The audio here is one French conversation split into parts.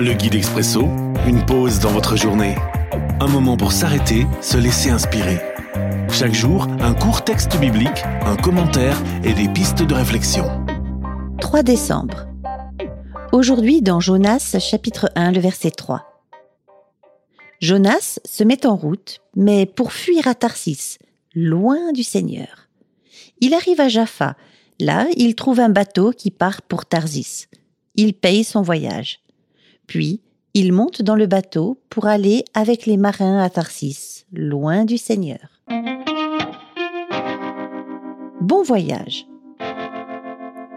Le guide expresso, une pause dans votre journée. Un moment pour s'arrêter, se laisser inspirer. Chaque jour, un court texte biblique, un commentaire et des pistes de réflexion. 3 décembre. Aujourd'hui dans Jonas chapitre 1 le verset 3. Jonas se met en route, mais pour fuir à Tarsis, loin du Seigneur. Il arrive à Jaffa. Là, il trouve un bateau qui part pour Tarsis. Il paye son voyage. Puis, il monte dans le bateau pour aller avec les marins à Tarsis, loin du Seigneur. Bon voyage.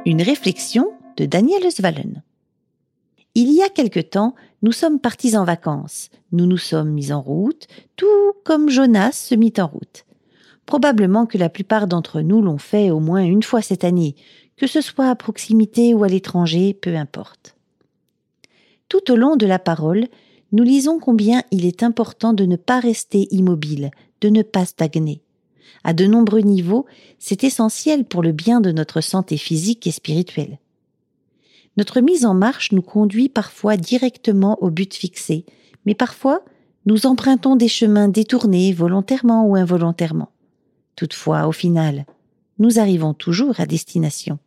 Une réflexion de Daniel Svalen. Il y a quelque temps, nous sommes partis en vacances. Nous nous sommes mis en route, tout comme Jonas se mit en route. Probablement que la plupart d'entre nous l'ont fait au moins une fois cette année, que ce soit à proximité ou à l'étranger, peu importe. Tout au long de la parole, nous lisons combien il est important de ne pas rester immobile, de ne pas stagner. À de nombreux niveaux, c'est essentiel pour le bien de notre santé physique et spirituelle. Notre mise en marche nous conduit parfois directement au but fixé, mais parfois nous empruntons des chemins détournés volontairement ou involontairement. Toutefois, au final, nous arrivons toujours à destination.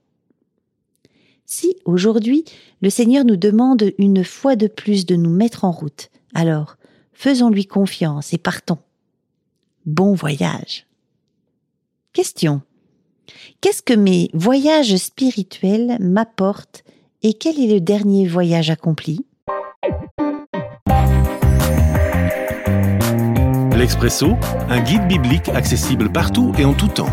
Si aujourd'hui le Seigneur nous demande une fois de plus de nous mettre en route, alors faisons-lui confiance et partons. Bon voyage. Question. Qu'est-ce que mes voyages spirituels m'apportent et quel est le dernier voyage accompli? L'Expresso, un guide biblique accessible partout et en tout temps